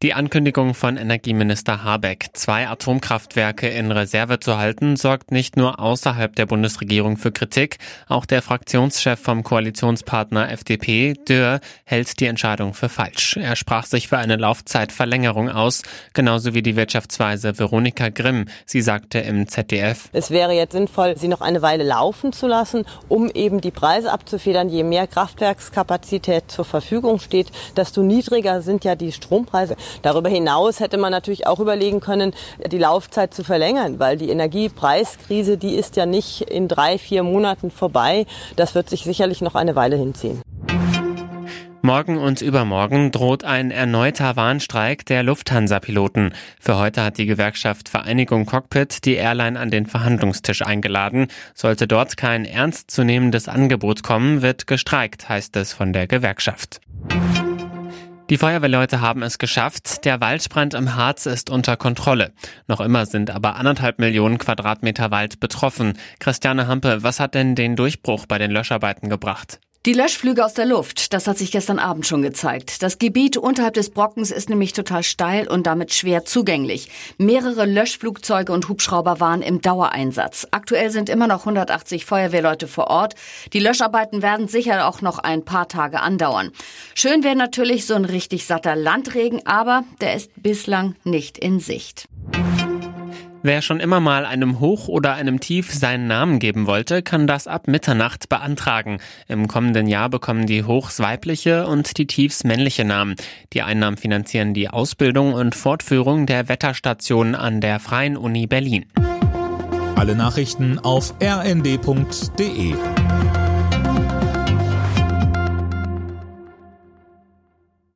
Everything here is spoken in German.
Die Ankündigung von Energieminister Habeck, zwei Atomkraftwerke in Reserve zu halten, sorgt nicht nur außerhalb der Bundesregierung für Kritik. Auch der Fraktionschef vom Koalitionspartner FDP, Dürr, hält die Entscheidung für falsch. Er sprach sich für eine Laufzeitverlängerung aus, genauso wie die Wirtschaftsweise Veronika Grimm. Sie sagte im ZDF, Es wäre jetzt sinnvoll, sie noch eine Weile laufen zu lassen, um eben die Preise abzufedern. Je mehr Kraftwerkskapazität zur Verfügung steht, desto niedriger sind ja die Strompreise. Darüber hinaus hätte man natürlich auch überlegen können, die Laufzeit zu verlängern, weil die Energiepreiskrise, die ist ja nicht in drei, vier Monaten vorbei. Das wird sich sicherlich noch eine Weile hinziehen. Morgen und übermorgen droht ein erneuter Warnstreik der Lufthansa-Piloten. Für heute hat die Gewerkschaft Vereinigung Cockpit die Airline an den Verhandlungstisch eingeladen. Sollte dort kein ernstzunehmendes Angebot kommen, wird gestreikt, heißt es von der Gewerkschaft. Die Feuerwehrleute haben es geschafft. Der Waldbrand im Harz ist unter Kontrolle. Noch immer sind aber anderthalb Millionen Quadratmeter Wald betroffen. Christiane Hampe, was hat denn den Durchbruch bei den Löscharbeiten gebracht? Die Löschflüge aus der Luft, das hat sich gestern Abend schon gezeigt. Das Gebiet unterhalb des Brockens ist nämlich total steil und damit schwer zugänglich. Mehrere Löschflugzeuge und Hubschrauber waren im Dauereinsatz. Aktuell sind immer noch 180 Feuerwehrleute vor Ort. Die Löscharbeiten werden sicher auch noch ein paar Tage andauern. Schön wäre natürlich so ein richtig satter Landregen, aber der ist bislang nicht in Sicht. Wer schon immer mal einem Hoch oder einem Tief seinen Namen geben wollte, kann das ab Mitternacht beantragen. Im kommenden Jahr bekommen die Hochs weibliche und die Tiefs männliche Namen. Die Einnahmen finanzieren die Ausbildung und Fortführung der Wetterstation an der Freien Uni Berlin. Alle Nachrichten auf rnd.de